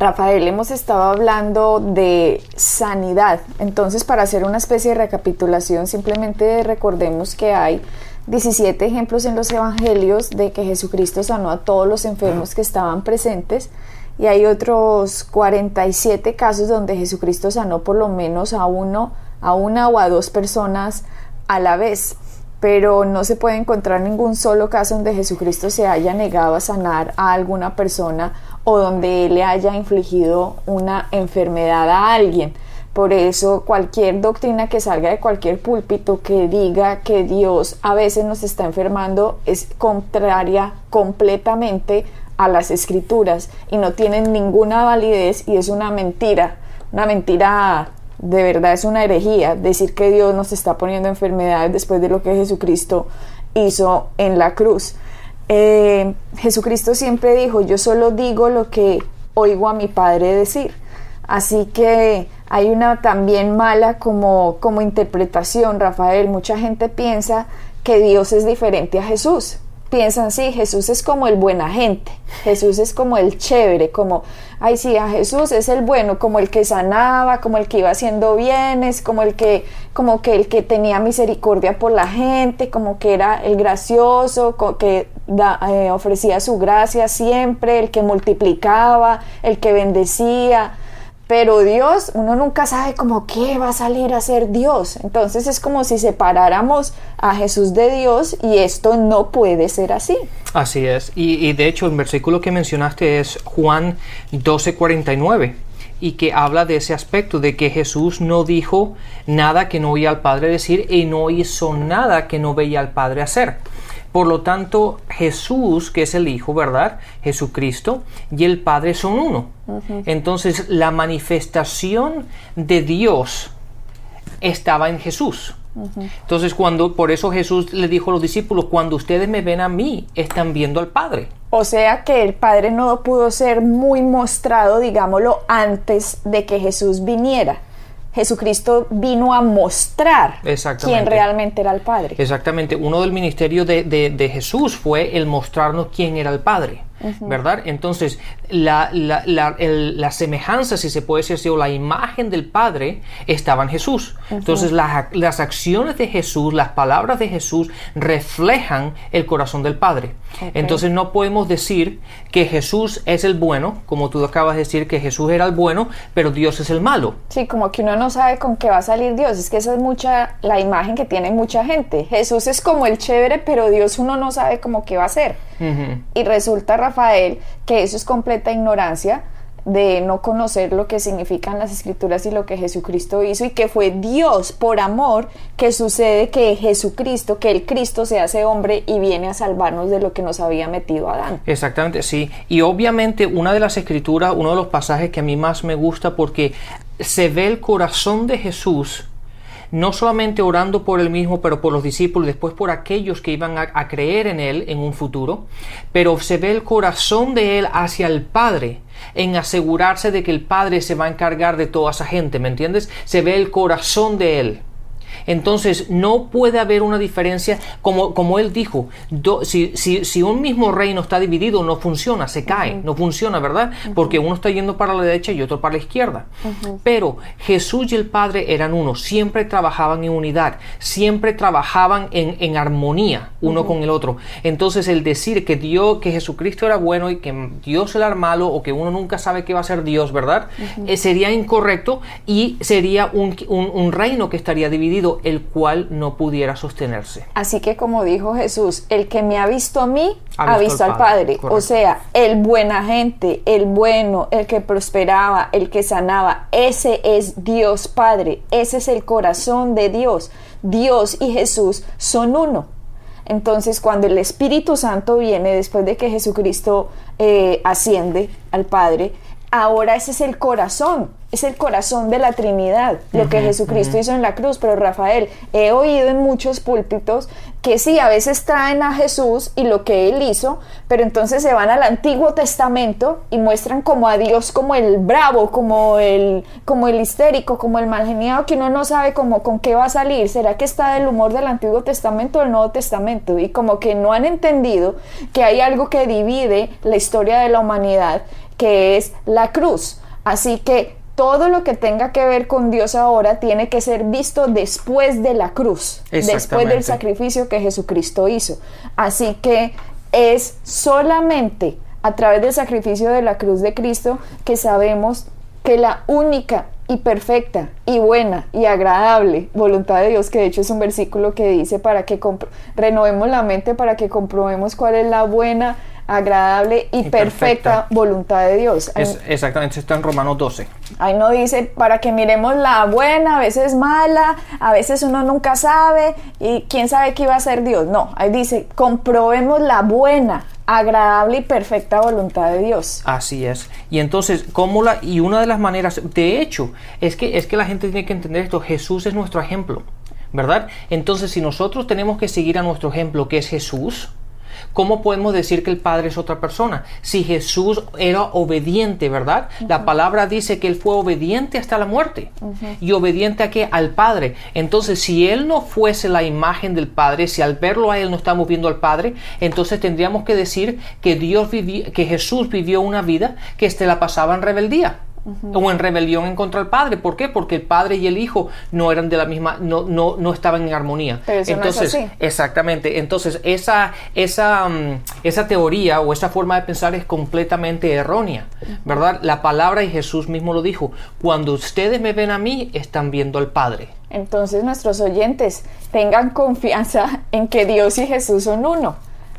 Rafael, hemos estado hablando de sanidad. Entonces, para hacer una especie de recapitulación, simplemente recordemos que hay 17 ejemplos en los evangelios de que Jesucristo sanó a todos los enfermos que estaban presentes y hay otros 47 casos donde Jesucristo sanó por lo menos a uno, a una o a dos personas a la vez pero no se puede encontrar ningún solo caso donde Jesucristo se haya negado a sanar a alguna persona o donde le haya infligido una enfermedad a alguien. Por eso cualquier doctrina que salga de cualquier púlpito que diga que Dios a veces nos está enfermando es contraria completamente a las escrituras y no tiene ninguna validez y es una mentira, una mentira de verdad es una herejía decir que Dios nos está poniendo enfermedades después de lo que Jesucristo hizo en la cruz. Eh, Jesucristo siempre dijo, yo solo digo lo que oigo a mi Padre decir. Así que hay una también mala como, como interpretación, Rafael. Mucha gente piensa que Dios es diferente a Jesús piensan, sí, Jesús es como el buena gente, Jesús es como el chévere, como, ay, sí, a Jesús es el bueno, como el que sanaba, como el que iba haciendo bienes, como el que, como que el que tenía misericordia por la gente, como que era el gracioso, que eh, ofrecía su gracia siempre, el que multiplicaba, el que bendecía pero Dios, uno nunca sabe como qué va a salir a ser Dios. Entonces es como si separáramos a Jesús de Dios y esto no puede ser así. Así es. Y, de hecho el versículo que mencionaste es Juan 12:49 y que habla de ese aspecto de que Jesús no dijo nada que no oía al Padre decir y no hizo nada que no veía al Padre hacer. Por lo tanto, Jesús, que es el Hijo, ¿verdad? Jesucristo y el Padre son uno. Entonces, la manifestación de Dios estaba en Jesús. Entonces, cuando por eso Jesús le dijo a los discípulos, cuando ustedes me ven a mí, están viendo al Padre. O sea que el Padre no pudo ser muy mostrado, digámoslo, antes de que Jesús viniera. Jesucristo vino a mostrar quién realmente era el Padre. Exactamente. Uno del ministerio de, de Jesús fue el mostrarnos quién era el Padre. ¿Verdad? Entonces, la, la, semejanza, si se puede decir así, o la imagen del Padre estaba en Jesús. Entonces, las acciones de Jesús, las palabras de Jesús reflejan el corazón del Padre. Entonces, no podemos decir que Jesús es el bueno, como tú acabas de decir que Jesús era el bueno, pero Dios es el malo. Sí, como que uno no sabe con qué va a salir Dios. Es que esa es mucha la imagen que tiene mucha gente. Jesús es como el chévere, pero Dios uno no sabe cómo qué va a ser. Y resulta, Rafael, que eso es completa ignorancia de no conocer lo que significan las escrituras y lo que Jesucristo hizo y que fue Dios por amor que sucede que Jesucristo, que el Cristo se hace hombre y viene a salvarnos de lo que nos había metido Adán. Exactamente, sí. Y obviamente una de las escrituras, uno de los pasajes que a mí más me gusta porque se ve el corazón de Jesús no solamente orando por él mismo, pero por los discípulos, después por aquellos que iban a, creer en él en un futuro, pero se ve el corazón de él hacia el Padre en asegurarse de que el Padre se va a encargar de toda esa gente, ¿me entiendes? Se ve el corazón de él. Entonces no puede haber una diferencia, como, como él dijo, si, si, un mismo reino está dividido no funciona, se cae, no funciona, ¿verdad? Porque uno está yendo para la derecha y otro para la izquierda. Pero Jesús y el Padre eran uno, siempre trabajaban en unidad, siempre trabajaban en, en armonía uno con el otro. Entonces el decir que Dios, que Jesucristo era bueno y que Dios era malo o que uno nunca sabe qué va a ser Dios, ¿verdad? Eh, sería incorrecto y sería un, un reino que estaría dividido el cual no pudiera sostenerse. Así que como dijo Jesús, el que me ha visto a mí, ha, visto, al Padre. O sea, el buena gente, el bueno, el que prosperaba, el que sanaba, ese es Dios Padre, ese es el corazón de Dios. Dios y Jesús son uno. Entonces, cuando el Espíritu Santo viene después de que Jesucristo eh, asciende al Padre, ahora ese es el corazón es el corazón de la Trinidad, lo que Jesucristo hizo en la cruz. Pero Rafael, he oído en muchos púlpitos que sí, a veces traen a Jesús y lo que él hizo, pero entonces se van al Antiguo Testamento y muestran como a Dios como el bravo, como el, como el histérico, como el malgeniado, que uno no sabe cómo, con qué va a salir. ¿Será que está del humor del Antiguo Testamento o del Nuevo Testamento? Y como que no han entendido que hay algo que divide la historia de la humanidad, que es la cruz. Así que todo lo que tenga que ver con Dios ahora tiene que ser visto después de la cruz, después del sacrificio que Jesucristo hizo. Así que es solamente a través del sacrificio de la cruz de Cristo que sabemos que la única y perfecta y buena y agradable voluntad de Dios, que de hecho es un versículo que dice para que renovemos la mente, para que comprobemos cuál es la buena, agradable y, perfecta, voluntad de Dios. exactamente, está en Romanos 12. Ahí no dice para que miremos la buena, a veces mala, a veces uno nunca sabe y quién sabe qué iba a ser Dios. No, ahí dice comprobemos la buena, agradable y perfecta voluntad de Dios. Así es. Y entonces, ¿cómo la y una de las maneras, de hecho, es que es que la gente tiene que entender esto, Jesús es nuestro ejemplo, ¿verdad? Entonces, si nosotros tenemos que seguir a nuestro ejemplo, que es Jesús, ¿Cómo podemos decir que el Padre es otra persona? Si Jesús era obediente, ¿verdad? La palabra dice que Él fue obediente hasta la muerte. ¿Y obediente a qué? Al Padre. Entonces, si Él no fuese la imagen del Padre, si al verlo a Él no estamos viendo al Padre, entonces tendríamos que decir que Dios vivió, que Jesús vivió una vida que se la pasaba en rebeldía o en rebelión en contra del padre. ¿Por qué? Porque el padre y el hijo no eran de la misma, no, no, no estaban en armonía. Entonces, exactamente. Entonces, esa, esa, mm, esa teoría o esa forma de pensar es completamente errónea, ¿verdad? La palabra y Jesús mismo lo dijo. Cuando ustedes me ven a mí, están viendo al Padre. Entonces, nuestros oyentes tengan confianza en que Dios y Jesús son uno.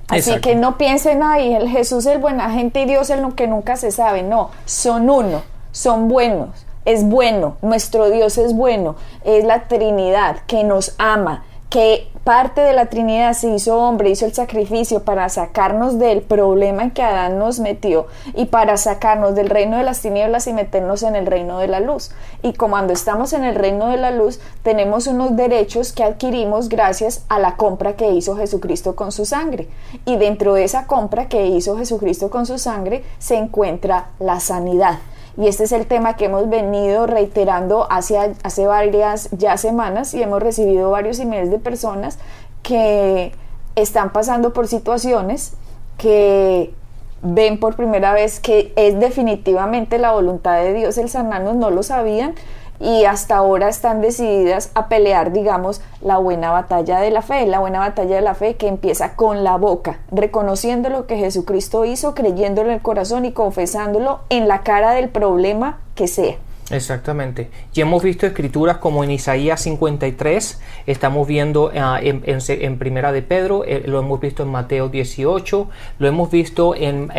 Así que no piensen ahí, el Jesús es el buena gente y Dios es lo que nunca se sabe. No, son uno son buenos, es bueno, nuestro Dios es bueno, es la Trinidad que nos ama, que parte de la Trinidad se hizo hombre, hizo el sacrificio para sacarnos del problema en que Adán nos metió y para sacarnos del reino de las tinieblas y meternos en el reino de la luz. Y cuando estamos en el reino de la luz, tenemos unos derechos que adquirimos gracias a la compra que hizo Jesucristo con su sangre. Y dentro de esa compra que hizo Jesucristo con su sangre se encuentra la sanidad y este es el tema que hemos venido reiterando hace, hace varias ya semanas y hemos recibido varios emails de personas que están pasando por situaciones que ven por primera vez que es definitivamente la voluntad de Dios. El sanarnos, no lo sabían y hasta ahora están decididas a pelear, digamos, la buena batalla de la fe, la buena batalla de la fe que empieza con la boca, reconociendo lo que Jesucristo hizo, creyéndolo en el corazón y confesándolo en la cara del problema que sea. Exactamente. Ya hemos visto escrituras como en Isaías 53, estamos viendo ah, en, Primera de Pedro, eh, lo hemos visto en Mateo 18, lo hemos visto en,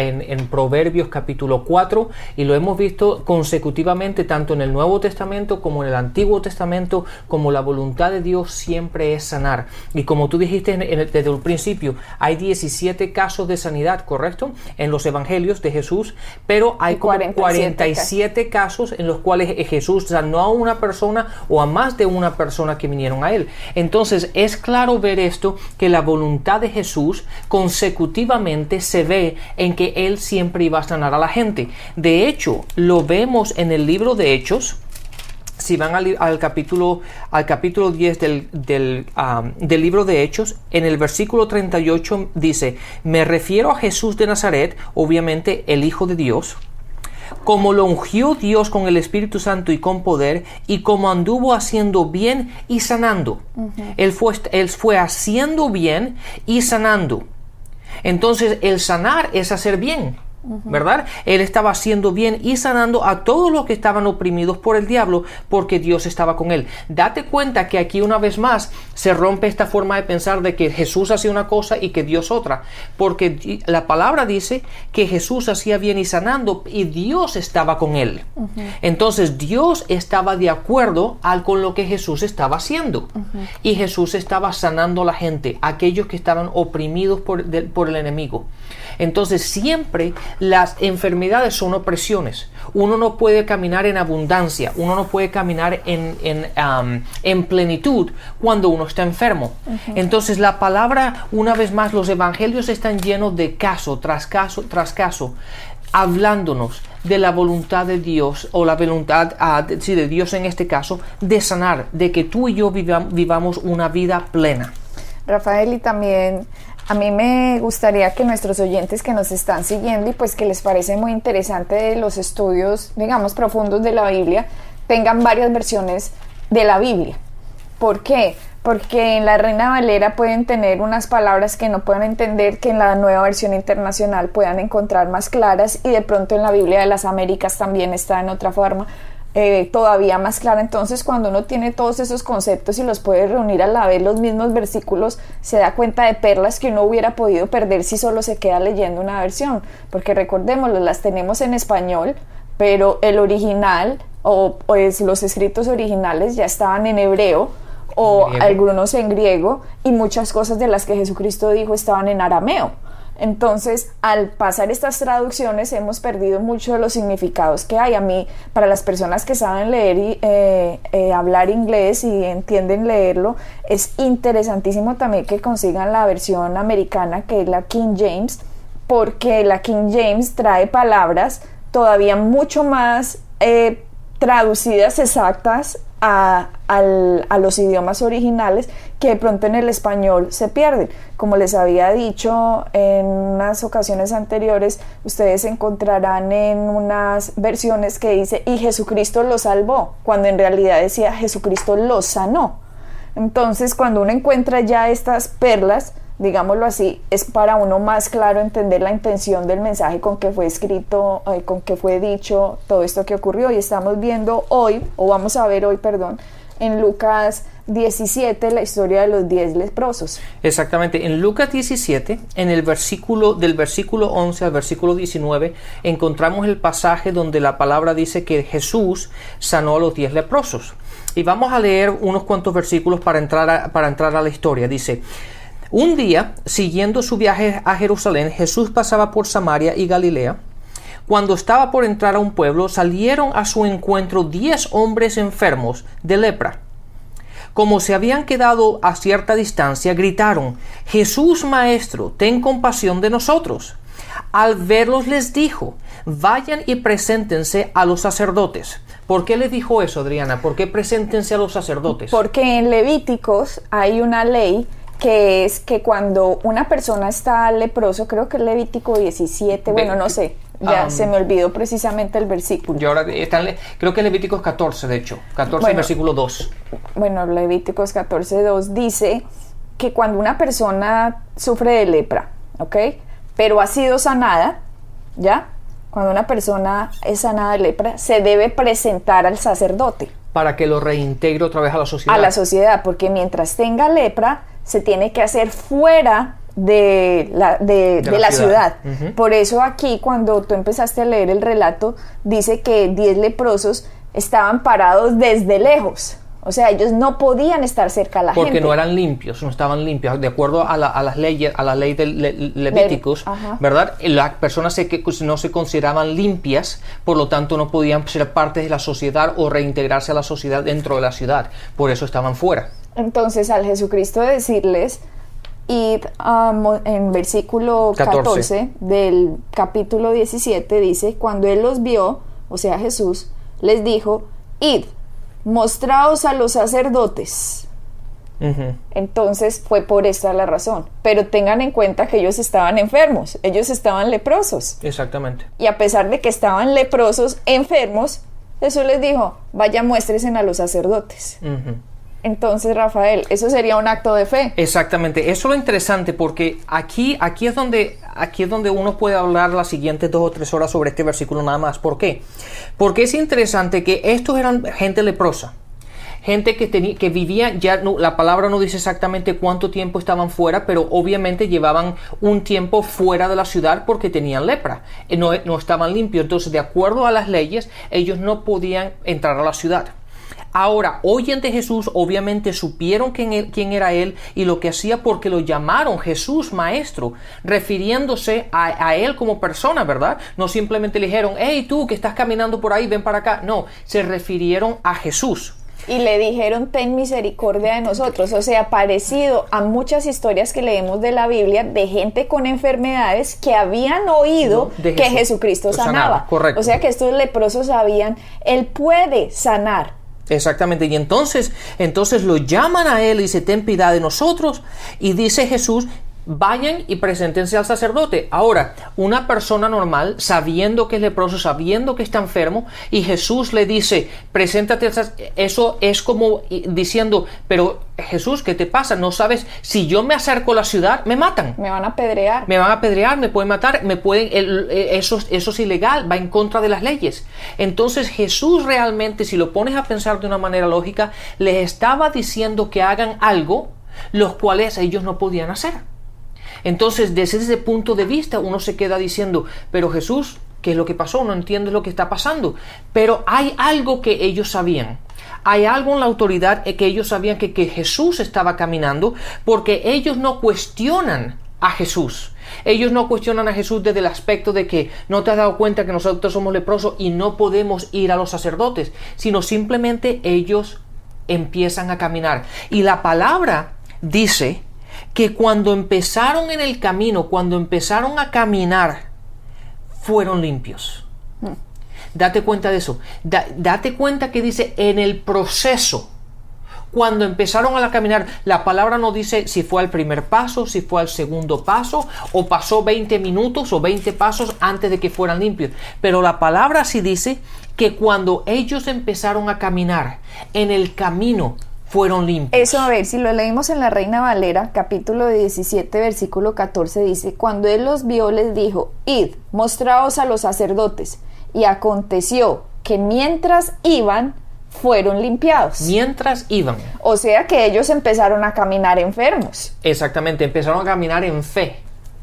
Proverbios capítulo 4 y lo hemos visto consecutivamente tanto en el Nuevo Testamento como en el Antiguo Testamento, como la voluntad de Dios siempre es sanar. Y como tú dijiste desde el principio, hay 17 casos de sanidad, ¿correcto? En los Evangelios de Jesús, pero hay 47 casos en los cuales Jesús sanó a una persona o a más de una persona que vinieron a él. Entonces es claro ver esto, que la voluntad de Jesús consecutivamente se ve en que él siempre iba a sanar a la gente. De hecho, lo vemos en el libro de Hechos, si van al, capítulo, al capítulo 10 del, del, del, libro de Hechos, en el versículo 38 dice, me refiero a Jesús de Nazaret, obviamente el Hijo de Dios, como lo ungió Dios con el Espíritu Santo y con poder, y como anduvo haciendo bien y sanando. él, fue, él fue haciendo bien y sanando. Entonces, el sanar es hacer bien. ¿Verdad? Él estaba haciendo bien y sanando a todos los que estaban oprimidos por el diablo porque Dios estaba con él. Date cuenta que aquí una vez más se rompe esta forma de pensar de que Jesús hacía una cosa y que Dios otra, porque la palabra dice que Jesús hacía bien y sanando y Dios estaba con él. Entonces Dios estaba de acuerdo al con lo que Jesús estaba haciendo y Jesús estaba sanando a la gente, aquellos que estaban oprimidos por, por el enemigo. Entonces siempre las enfermedades son opresiones. Uno no puede caminar en abundancia, uno no puede caminar en, en, plenitud cuando uno está enfermo. Entonces la palabra, una vez más, los evangelios están llenos de caso tras caso tras caso hablándonos de la voluntad de Dios o la voluntad ah, de Dios en este caso de sanar, de que tú y yo vivamos una vida plena. Rafael, y también a mí me gustaría que nuestros oyentes que nos están siguiendo y pues que les parece muy interesante los estudios, digamos, profundos de la Biblia, tengan varias versiones de la Biblia. ¿Por qué? porque en la Reina Valera pueden tener unas palabras que no puedan entender que en la nueva versión internacional puedan encontrar más claras y de pronto en la Biblia de las Américas también está en otra forma eh, todavía más clara. Entonces cuando uno tiene todos esos conceptos y los puede reunir a la vez los mismos versículos, se da cuenta de perlas que uno hubiera podido perder si solo se queda leyendo una versión, porque recordémoslo, las tenemos en español, pero el original o pues los escritos originales ya estaban en hebreo o algunos en griego y muchas cosas de las que Jesucristo dijo estaban en arameo. Entonces, al pasar estas traducciones hemos perdido mucho de los significados que hay. A mí, para las personas que saben leer y eh, eh, hablar inglés y entienden leerlo, es interesantísimo también que consigan la versión americana, que es la King James, porque la King James trae palabras todavía mucho más eh, traducidas exactas a, los idiomas originales que de pronto en el español se pierden. Como les había dicho en unas ocasiones anteriores, ustedes encontrarán en unas versiones que dice y Jesucristo lo salvó, cuando en realidad decía Jesucristo lo sanó. Entonces, cuando uno encuentra ya estas perlas, digámoslo así, es para uno más claro entender la intención del mensaje con que fue escrito, eh, con que fue dicho todo esto que ocurrió. Y estamos viendo hoy, o vamos a ver hoy, perdón, en Lucas 17 la historia de los 10 leprosos. Exactamente, en Lucas 17, en el versículo del versículo 11 al versículo 19, encontramos el pasaje donde la palabra dice que Jesús sanó a los 10 leprosos. Y vamos a leer unos cuantos versículos para entrar para entrar a la historia. Dice, un día, siguiendo su viaje a Jerusalén, Jesús pasaba por Samaria y Galilea. Cuando estaba por entrar a un pueblo, salieron a su encuentro diez hombres enfermos de lepra. Como se habían quedado a cierta distancia, gritaron, Jesús Maestro, ten compasión de nosotros. Al verlos les dijo, vayan y preséntense a los sacerdotes. ¿Por qué les dijo eso, Adriana? ¿Por qué preséntense a los sacerdotes? Porque en Levíticos hay una ley que es que cuando una persona está leproso, creo que es Levítico 17, bueno, no sé, ya se me olvidó precisamente el versículo. Yo ahora creo que Levítico 14, de hecho, 14, versículo 2. Bueno, Levíticos 14, 2 dice que cuando una persona sufre de lepra, ¿ok? Pero ha sido sanada, ¿ya? Cuando una persona es sanada de lepra, se debe presentar al sacerdote. Para que lo reintegre otra vez a la sociedad. A la sociedad, porque mientras tenga lepra, se tiene que hacer fuera de la, de, la, ciudad. Por eso aquí, cuando tú empezaste a leer el relato, dice que 10 leprosos estaban parados desde lejos. O sea, ellos no podían estar cerca a la gente. Porque no eran limpios, no estaban limpios. De acuerdo a, las leyes, a la ley de Levíticos, ¿verdad? Las personas que no se consideraban limpias, por lo tanto no podían ser parte de la sociedad o reintegrarse a la sociedad dentro de la ciudad. Por eso estaban fuera. Entonces, al Jesucristo decirles, id en versículo 14. del capítulo 17, dice, cuando él los vio, o sea Jesús, les dijo, id, mostraos a los sacerdotes. Entonces fue por esta la razón. Pero tengan en cuenta que ellos estaban enfermos, ellos estaban leprosos. Exactamente. Y a pesar de que estaban leprosos, enfermos, Jesús les dijo, vaya muéstresen a los sacerdotes. Entonces, Rafael, eso sería un acto de fe. Exactamente, eso es lo interesante porque aquí, aquí, es donde, aquí es donde uno puede hablar las siguientes dos o tres horas sobre este versículo nada más. ¿Por qué? Porque es interesante que estos eran gente leprosa, gente que, tenía, que vivía, ya no, la palabra no dice exactamente cuánto tiempo estaban fuera, pero obviamente llevaban un tiempo fuera de la ciudad porque tenían lepra, eh, no, no estaban limpios. Entonces, de acuerdo a las leyes, ellos no podían entrar a la ciudad Ahora, oyen de Jesús, obviamente supieron quién, quién, era él y lo que hacía porque lo llamaron Jesús Maestro, refiriéndose a, a, él como persona, ¿verdad? No simplemente le dijeron, hey tú que estás caminando por ahí, ven para acá. No, se refirieron a Jesús y le dijeron ten misericordia de nosotros, o sea, parecido a muchas historias que leemos de la Biblia de gente con enfermedades que habían oído que Jesucristo sanaba. Correcto. O sea que estos leprosos sabían, él puede sanar. Exactamente, y entonces, entonces lo llaman a él y se ten piedad de nosotros y dice Jesús, vayan y preséntense al sacerdote. Ahora, una persona normal, sabiendo que es leproso, sabiendo que está enfermo, y Jesús le dice, preséntate al sacerdote, eso es como diciendo, pero Jesús, ¿qué te pasa? No sabes, si yo me acerco a la ciudad, me matan. Me van a apedrear. Me van a apedrear, me pueden matar, me pueden, eso, eso es ilegal, va en contra de las leyes. Entonces Jesús realmente, si lo pones a pensar de una manera lógica, les estaba diciendo que hagan algo, los cuales ellos no podían hacer. Entonces, desde ese punto de vista, uno se queda diciendo, pero Jesús, ¿qué es lo que pasó? No entiendes lo que está pasando. Pero hay algo que ellos sabían. Hay algo en la autoridad que ellos sabían que, que Jesús estaba caminando porque ellos no cuestionan a Jesús. Ellos no cuestionan a Jesús desde el aspecto de que no te has dado cuenta que nosotros somos leprosos y no podemos ir a los sacerdotes, sino simplemente ellos empiezan a caminar. Y la palabra dice que cuando empezaron en el camino, cuando empezaron a caminar, fueron limpios. Hmm. Date cuenta de eso. date cuenta que dice en el proceso. Cuando empezaron a caminar, la palabra no dice si fue al primer paso, si fue al segundo paso, o pasó 20 minutos o 20 pasos antes de que fueran limpios. Pero la palabra sí dice que cuando ellos empezaron a caminar en el camino, fueron limpios. Eso, a ver, si lo leímos en la Reina Valera, capítulo 17, versículo 14, dice, cuando él los vio, les dijo, id, mostraos a los sacerdotes. Y aconteció que mientras iban, fueron limpiados. Mientras iban. O sea que ellos empezaron a caminar enfermos. Exactamente, empezaron a caminar en fe.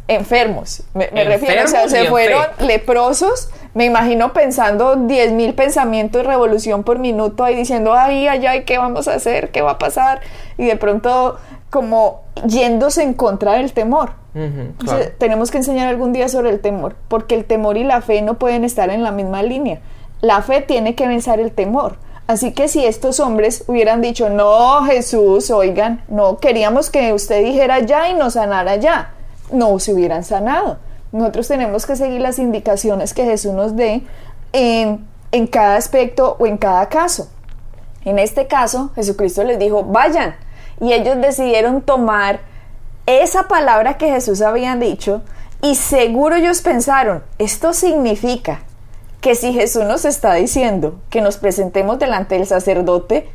Enfermos, me, refiero, o sea, se fueron leprosos me imagino pensando 10.000 pensamientos de revolución por minuto ahí diciendo, ay, ay, ay, ¿qué vamos a hacer? ¿Qué va a pasar? Y de pronto como yéndose en contra del temor. tenemos que enseñar algún día sobre el temor, porque el temor y la fe no pueden estar en la misma línea. La fe tiene que vencer el temor. Así que si estos hombres hubieran dicho, no, Jesús, oigan, no, queríamos que usted dijera ya y nos sanara ya, no se hubieran sanado. Nosotros tenemos que seguir las indicaciones que Jesús nos dé en, en cada aspecto o en cada caso. En este caso, Jesucristo les dijo, vayan. Y ellos decidieron tomar esa palabra que Jesús había dicho y seguro ellos pensaron, esto significa que si Jesús nos está diciendo que nos presentemos delante del sacerdote,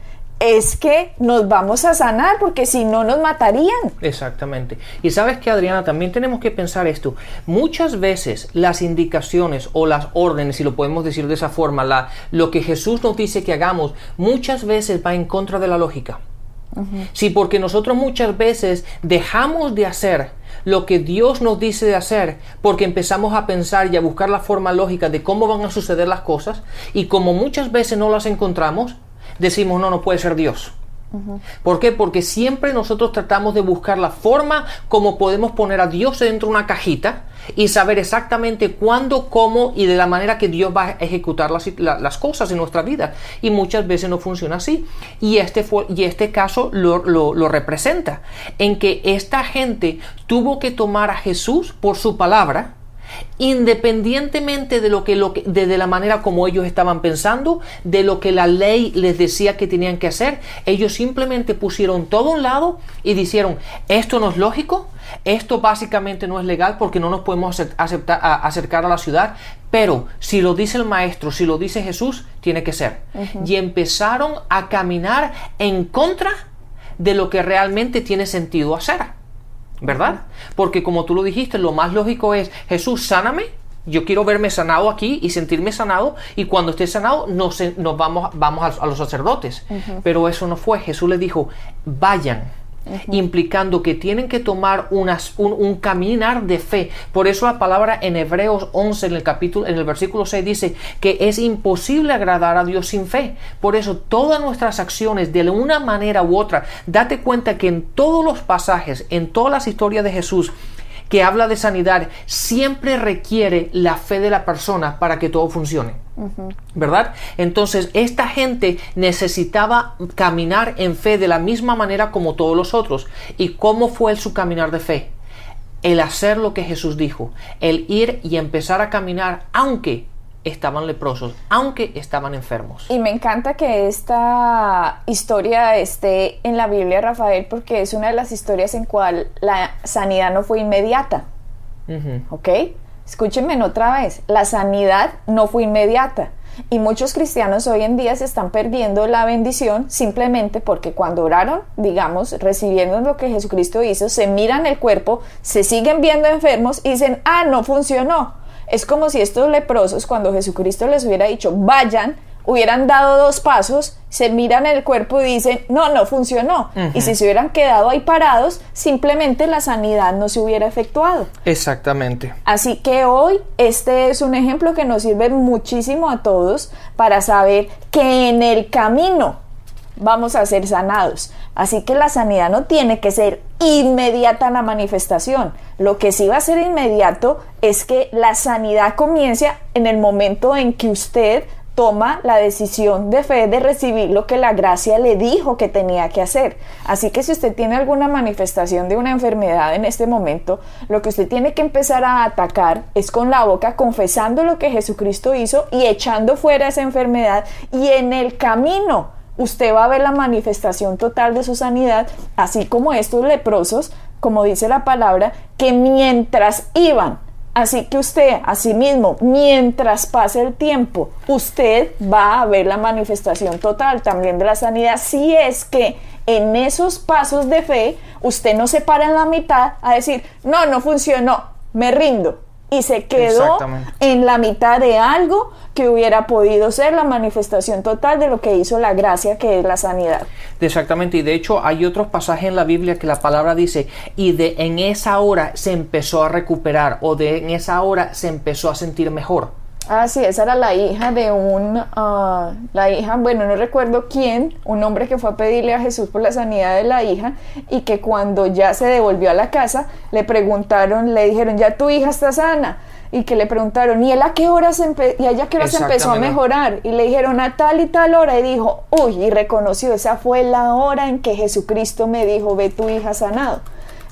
es que nos vamos a sanar porque si no nos matarían. Exactamente. Y sabes que Adriana, también tenemos que pensar esto. Muchas veces las indicaciones o las órdenes, si lo podemos decir de esa forma, la, lo que Jesús nos dice que hagamos, muchas veces va en contra de la lógica. Sí, porque nosotros muchas veces dejamos de hacer lo que Dios nos dice de hacer porque empezamos a pensar y a buscar la forma lógica de cómo van a suceder las cosas y como muchas veces no las encontramos, decimos, no, no puede ser Dios. ¿Por qué? Porque siempre nosotros tratamos de buscar la forma como podemos poner a Dios dentro de una cajita y saber exactamente cuándo, cómo y de la manera que Dios va a ejecutar las, cosas en nuestra vida. Y muchas veces no funciona así. Y este, fue, y este caso lo, lo representa, en que esta gente tuvo que tomar a Jesús por su palabra, independientemente de lo que, lo de, la manera como ellos estaban pensando, de lo que la ley les decía que tenían que hacer, ellos simplemente pusieron todo a un lado y dijeron, esto no es lógico, esto básicamente no es legal porque no nos podemos aceptar, acercar a la ciudad, pero si lo dice el maestro, si lo dice Jesús, tiene que ser. Y empezaron a caminar en contra de lo que realmente tiene sentido hacer. ¿Verdad? Porque como tú lo dijiste, lo más lógico es, Jesús, sáname, yo quiero verme sanado aquí y sentirme sanado. Y cuando esté sanado nos, nos vamos, vamos a, los sacerdotes. Pero eso no fue, Jesús le dijo, vayan implicando que tienen que tomar unas, un, caminar de fe. Por eso la palabra en Hebreos 11, en el capítulo, en el versículo 6 dice que es imposible agradar a Dios sin fe. Por eso todas nuestras acciones, de una manera u otra, date cuenta que en todos los pasajes, en todas las historias de Jesús, que habla de sanidad siempre requiere la fe de la persona para que todo funcione. ¿Verdad? Entonces, esta gente necesitaba caminar en fe de la misma manera como todos los otros. ¿Y cómo fue su caminar de fe? El hacer lo que Jesús dijo, el ir y empezar a caminar, aunque estaban leprosos, aunque estaban enfermos. Y me encanta que esta historia esté en la Biblia, Rafael, porque es una de las historias en cual la sanidad no fue inmediata. ¿Ok? Escúchenme otra vez, la sanidad no fue inmediata. Y muchos cristianos hoy en día se están perdiendo la bendición simplemente porque cuando oraron, digamos, recibiendo lo que Jesucristo hizo, se miran el cuerpo, se siguen viendo enfermos y dicen, ah, no funcionó es como si estos leprosos, cuando Jesucristo les hubiera dicho, vayan, hubieran dado dos pasos, se miran el cuerpo y dicen, no, no funcionó. Y si se hubieran quedado ahí parados, simplemente la sanidad no se hubiera efectuado. Exactamente. Así que hoy este es un ejemplo que nos sirve muchísimo a todos para saber que en el camino vamos a ser sanados. Así que la sanidad no tiene que ser inmediata la manifestación. Lo que sí va a ser inmediato es que la sanidad comience en el momento en que usted toma la decisión de fe de recibir lo que la gracia le dijo que tenía que hacer. Así que si usted tiene alguna manifestación de una enfermedad en este momento, lo que usted tiene que empezar a atacar es con la boca, confesando lo que Jesucristo hizo y echando fuera esa enfermedad y en el camino usted va a ver la manifestación total de su sanidad, así como estos leprosos, como dice la palabra, que mientras iban, así que usted, asimismo, mientras pase el tiempo, usted va a ver la manifestación total también de la sanidad, si es que en esos pasos de fe usted no se para en la mitad a decir, no, no funcionó, me rindo y se quedó en la mitad de algo que hubiera podido ser la manifestación total de lo que hizo la gracia que es la sanidad. Exactamente, y de hecho hay otros pasajes en la Biblia que la palabra dice, y de en esa hora se empezó a recuperar o de en esa hora se empezó a sentir mejor. Ah, sí, esa era la hija de un, ah, la hija, bueno, no recuerdo quién, un hombre que fue a pedirle a Jesús por la sanidad de la hija y que cuando ya se devolvió a la casa le preguntaron, le dijeron, ya tu hija está sana y que le preguntaron, ¿y él a qué hora se, y ella qué hora se empezó a mejorar? Y le dijeron a tal y tal hora y dijo, uy, y reconoció, esa fue la hora en que Jesucristo me dijo, ve tu hija sanado.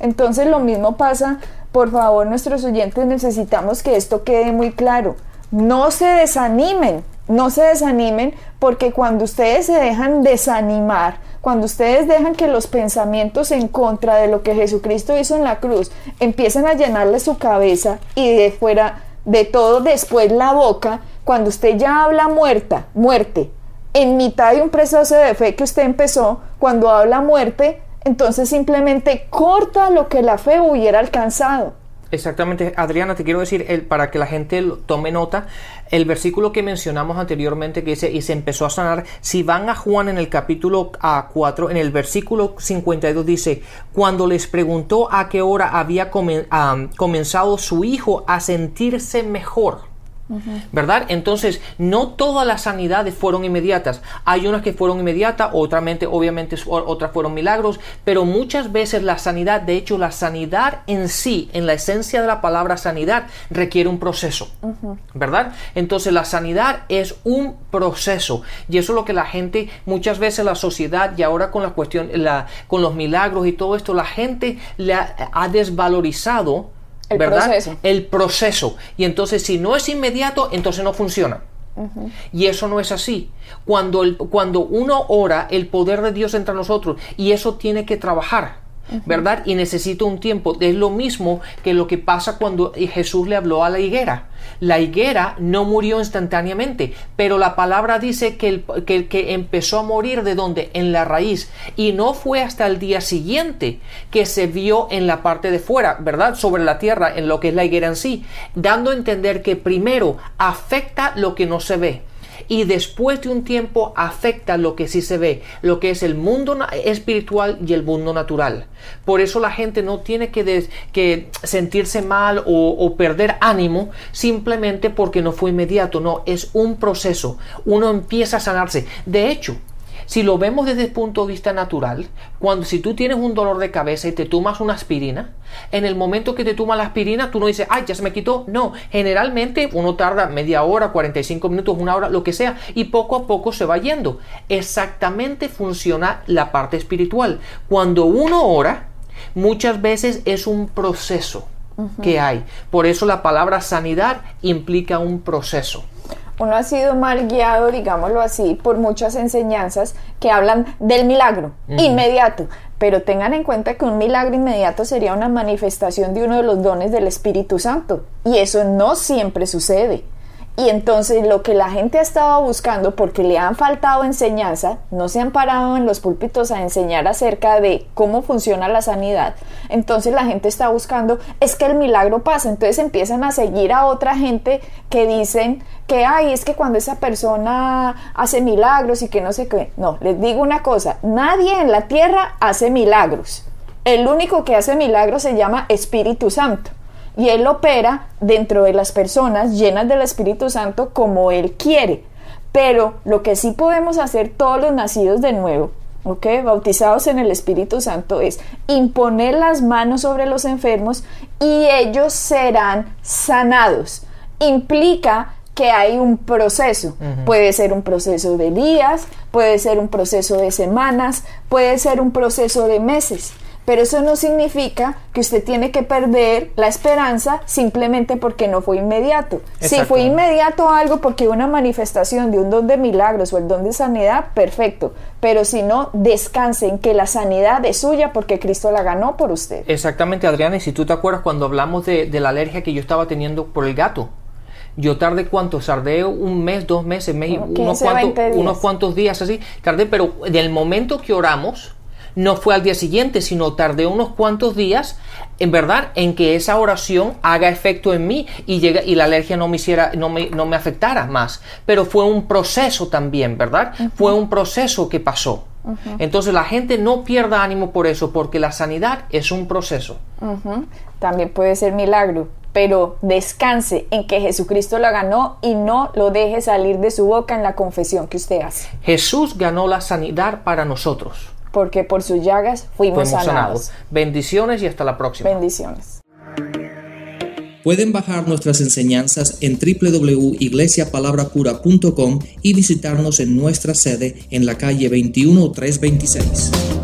Entonces lo mismo pasa, por favor, nuestros oyentes necesitamos que esto quede muy claro no se desanimen, no se desanimen porque cuando ustedes se dejan desanimar, cuando ustedes dejan que los pensamientos en contra de lo que Jesucristo hizo en la cruz empiecen a llenarle su cabeza y de fuera de todo después la boca, cuando usted ya habla muerta, muerte, en mitad de un proceso de fe que usted empezó, cuando habla muerte, entonces simplemente corta lo que la fe hubiera alcanzado. Exactamente, Adriana, te quiero decir, el, para que la gente tome nota, el versículo que mencionamos anteriormente que dice, y se empezó a sanar, si van a Juan en el capítulo a 4, en el versículo 52 dice, cuando les preguntó a qué hora había comenzado su hijo a sentirse mejor. ¿Verdad? Entonces, no todas las sanidades fueron inmediatas. Hay unas que fueron inmediatas, otras, obviamente, otras fueron milagros, pero muchas veces la sanidad, de hecho, la sanidad en sí, en la esencia de la palabra sanidad, requiere un proceso. ¿Verdad? Entonces, la sanidad es un proceso. Y eso es lo que la gente, muchas veces la sociedad, y ahora con la cuestión, la, con los milagros y todo esto, la gente le ha desvalorizado el Proceso. El proceso. Y entonces si no es inmediato, entonces no funciona. Y eso no es así. Cuando, el, cuando uno ora, el poder de Dios entra a nosotros y eso tiene que trabajar. ¿Verdad? Y necesita un tiempo. Es lo mismo que lo que pasa cuando Jesús le habló a la higuera. La higuera no murió instantáneamente, pero la palabra dice que, el, que, empezó a morir de donde? En la raíz. Y no fue hasta el día siguiente que se vio en la parte de fuera, ¿verdad? Sobre la tierra, en lo que es la higuera en sí, dando a entender que primero afecta lo que no se ve y después de un tiempo afecta lo que sí se ve, lo que es el mundo espiritual y el mundo natural. Por eso la gente no tiene que, sentirse mal o perder ánimo simplemente porque no fue inmediato, no, es un proceso. Uno empieza a sanarse. De hecho, si lo vemos desde el punto de vista natural, cuando si tú tienes un dolor de cabeza y te tomas una aspirina, en el momento que te tomas la aspirina, tú no dices, ay, ya se me quitó. No, generalmente uno tarda media hora, 45 minutos, una hora, lo que sea, y poco a poco se va yendo. Exactamente funciona la parte espiritual. Cuando uno ora, muchas veces es un proceso que hay. Por eso la palabra sanidad implica un proceso uno ha sido mal guiado, digámoslo así, por muchas enseñanzas que hablan del milagro inmediato. Pero tengan en cuenta que un milagro inmediato sería una manifestación de uno de los dones del Espíritu Santo. Y eso no siempre sucede. Y entonces lo que la gente ha estado buscando, porque le han faltado enseñanza, no se han parado en los púlpitos a enseñar acerca de cómo funciona la sanidad, entonces la gente está buscando, es que el milagro pasa, entonces empiezan a seguir a otra gente que dicen que, ay, es que cuando esa persona hace milagros y que no sé qué, no, les digo una cosa, nadie en la tierra hace milagros, el único que hace milagros se llama Espíritu Santo y Él opera dentro de las personas llenas del Espíritu Santo como Él quiere. Pero lo que sí podemos hacer todos los nacidos de nuevo, ¿ok? Bautizados en el Espíritu Santo es imponer las manos sobre los enfermos y ellos serán sanados. Implica que hay un proceso. Puede ser un proceso de días, puede ser un proceso de semanas, puede ser un proceso de meses. Pero eso no significa que usted tiene que perder la esperanza simplemente porque no fue inmediato. Si fue inmediato algo porque una manifestación de un don de milagros o el don de sanidad, perfecto. Pero si no, descanse en que la sanidad es suya porque Cristo la ganó por usted. Exactamente, Adriana. Y si tú te acuerdas cuando hablamos de, la alergia que yo estaba teniendo por el gato, yo tardé cuánto, tardé un mes, dos meses, unos, cuantos, unos cuantos días así, tardé, pero del momento que oramos, no fue al día siguiente, sino tardé unos cuantos días, en verdad, en que esa oración haga efecto en mí y, llega, y la alergia no me, hiciera, no, me, no me afectara más. Pero fue un proceso también, ¿verdad? Fue un proceso que pasó. Entonces la gente no pierda ánimo por eso, porque la sanidad es un proceso. También puede ser milagro, pero descanse en que Jesucristo la ganó y no lo deje salir de su boca en la confesión que usted hace. Jesús ganó la sanidad para nosotros porque por sus llagas fuimos, sanados. Bendiciones y hasta la próxima. Bendiciones. Pueden bajar nuestras enseñanzas en www.iglesiapalabracura.com y visitarnos en nuestra sede en la calle 21326.